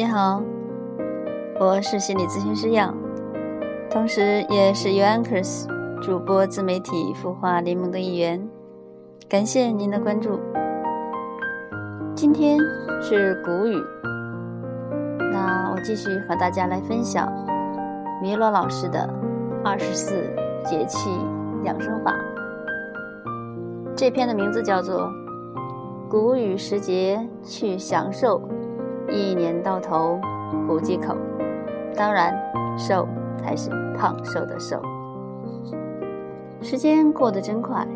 你好，我是心理咨询师杨，同时也是 u Anchors 主播自媒体孵化联盟的一员。感谢您的关注。今天是谷雨，那我继续和大家来分享米罗老师的二十四节气养生法。这篇的名字叫做《谷雨时节去享受》。一年到头不忌口，当然瘦才是胖瘦的瘦。时间过得真快，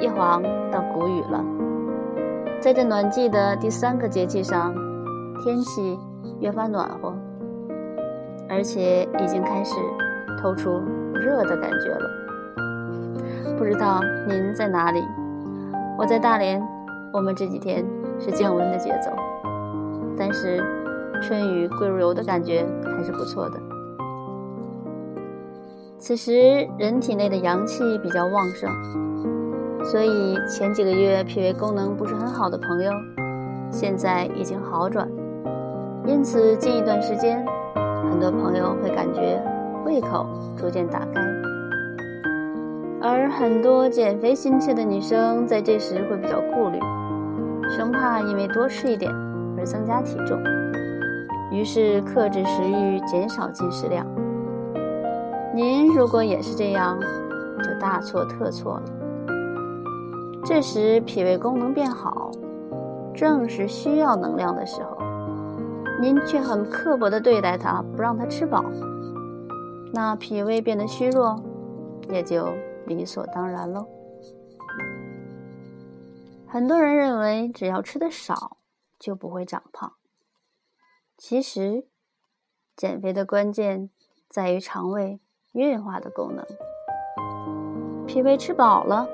一晃到谷雨了。在这暖季的第三个节气上，天气越发暖和，而且已经开始透出热的感觉了。不知道您在哪里？我在大连，我们这几天是降温的节奏。但是，春雨贵如油的感觉还是不错的。此时人体内的阳气比较旺盛，所以前几个月脾胃功能不是很好的朋友，现在已经好转。因此近一段时间，很多朋友会感觉胃口逐渐打开，而很多减肥心切的女生在这时会比较顾虑，生怕因为多吃一点。而增加体重，于是克制食欲，减少进食量。您如果也是这样，就大错特错了。这时脾胃功能变好，正是需要能量的时候，您却很刻薄地对待它，不让它吃饱，那脾胃变得虚弱，也就理所当然喽。很多人认为，只要吃的少。就不会长胖。其实，减肥的关键在于肠胃运化的功能。脾胃吃饱了，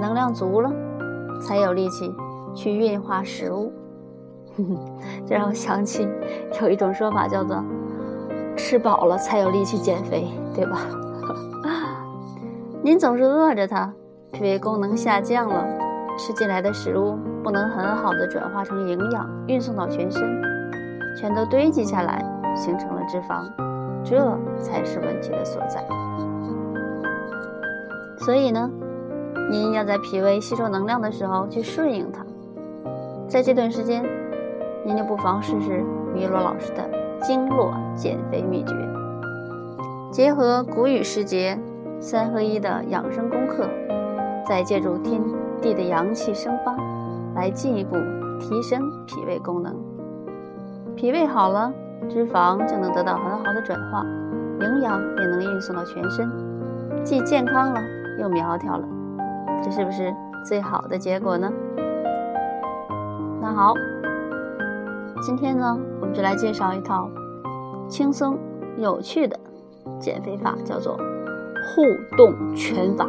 能量足了，才有力气去运化食物。这让我想起有一种说法，叫做“吃饱了才有力气减肥”，对吧？您总是饿着它，脾胃功能下降了。吃进来的食物不能很好的转化成营养，运送到全身，全都堆积下来，形成了脂肪，这才是问题的所在。所以呢，您要在脾胃吸收能量的时候去顺应它。在这段时间，您就不妨试试米罗老师的经络减肥秘诀，结合谷雨时节三合一的养生功课，再借助天。地的阳气生发，来进一步提升脾胃功能。脾胃好了，脂肪就能得到很好的转化，营养也能运送到全身，既健康了又苗条了，这是不是最好的结果呢？那好，今天呢，我们就来介绍一套轻松有趣的减肥法，叫做互动拳法。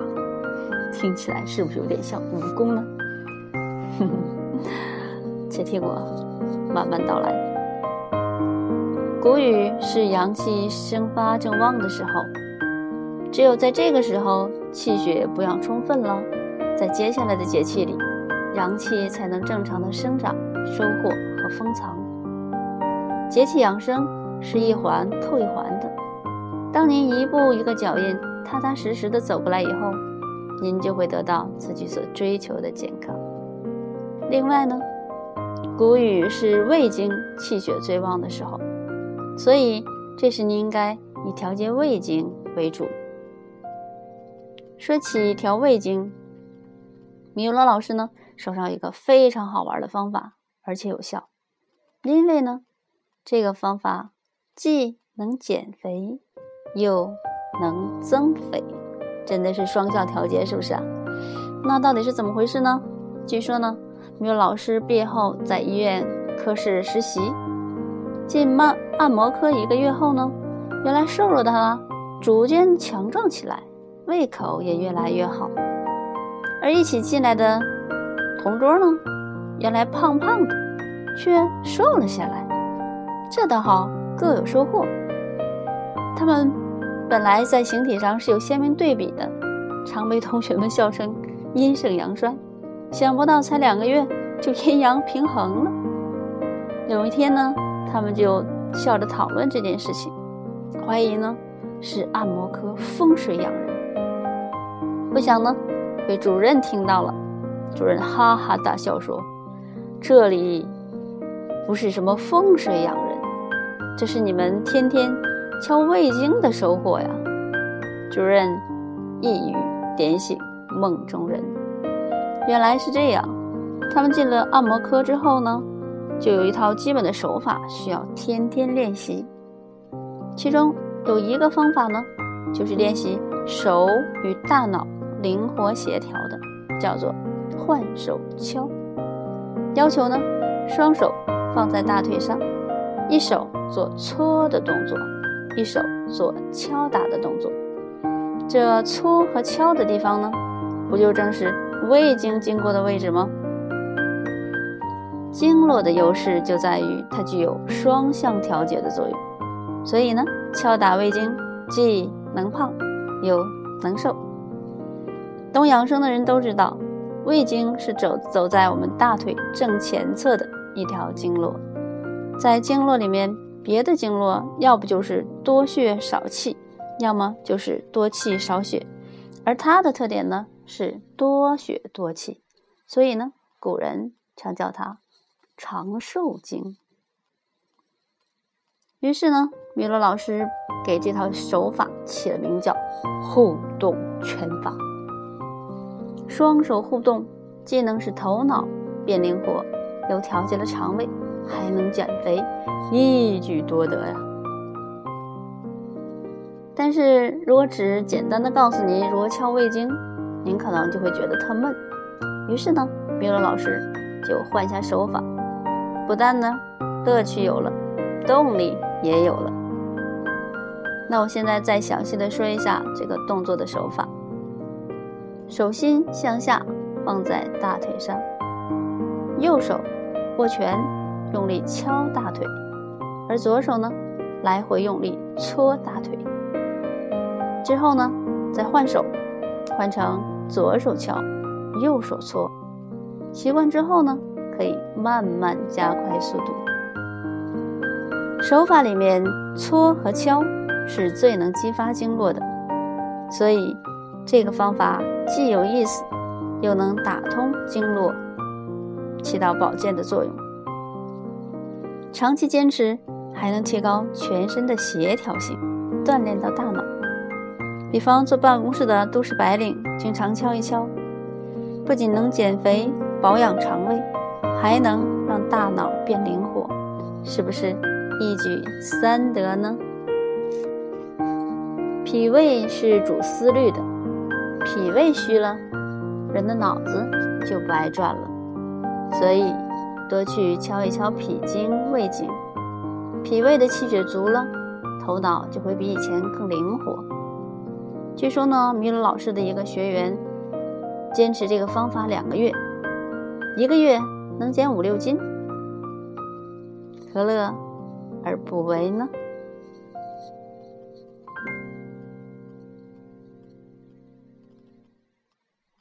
听起来是不是有点像武功呢？且听我慢慢道来。谷雨是阳气生发正旺的时候，只有在这个时候气血补养充分了，在接下来的节气里，阳气才能正常的生长、收获和封藏。节气养生是一环扣一环的，当您一步一个脚印，踏踏实实的走过来以后。您就会得到自己所追求的健康。另外呢，谷雨是胃经气血最旺的时候，所以这时你应该以调节胃经为主。说起调胃经，米罗老师呢手上有一个非常好玩的方法，而且有效，因为呢这个方法既能减肥，又能增肥。真的是双向调节，是不是啊？那到底是怎么回事呢？据说呢，女老师毕业后在医院科室实习，进按按摩科一个月后呢，原来瘦弱的她逐渐强壮起来，胃口也越来越好。而一起进来的同桌呢，原来胖胖的，却瘦了下来。这倒好，各有收获。他们。本来在形体上是有鲜明对比的，常被同学们笑称阴盛阳衰。想不到才两个月就阴阳平衡了。有一天呢，他们就笑着讨论这件事情，怀疑呢是按摩科风水养人。不想呢被主任听到了，主任哈哈大笑说：“这里不是什么风水养人，这是你们天天敲胃经的收获呀。”主任一语点醒梦中人，原来是这样。他们进了按摩科之后呢？就有一套基本的手法需要天天练习，其中有一个方法呢，就是练习手与大脑灵活协调的，叫做换手敲。要求呢，双手放在大腿上，一手做搓的动作，一手做敲打的动作。这搓和敲的地方呢，不就正是胃经经过的位置吗？经络的优势就在于它具有双向调节的作用，所以呢，敲打胃经既能胖又能瘦。懂养生的人都知道，胃经是走走在我们大腿正前侧的一条经络，在经络里面，别的经络要不就是多血少气，要么就是多气少血，而它的特点呢是多血多气，所以呢，古人常叫它。长寿经。于是呢，米罗老师给这套手法起了名叫“互动拳法”。双手互动，既能使头脑变灵活，又调节了肠胃，还能减肥，一举多得呀！但是如果只简单的告诉您如何敲胃经，您可能就会觉得特闷。于是呢，米罗老师就换一下手法。不但呢，乐趣有了，动力也有了。那我现在再详细的说一下这个动作的手法。手心向下放在大腿上，右手握拳，用力敲大腿，而左手呢，来回用力搓大腿。之后呢，再换手，换成左手敲，右手搓。习惯之后呢。可以慢慢加快速度。手法里面搓和敲是最能激发经络的，所以这个方法既有意思，又能打通经络，起到保健的作用。长期坚持还能提高全身的协调性，锻炼到大脑。比方坐办公室的都市白领，经常敲一敲，不仅能减肥、保养肠胃。还能让大脑变灵活，是不是一举三得呢？脾胃是主思虑的，脾胃虚了，人的脑子就不爱转了。所以多去敲一敲脾经、胃经，脾胃的气血足了，头脑就会比以前更灵活。据说呢，米鲁老师的一个学员坚持这个方法两个月，一个月。能减五六斤，何乐而不为呢？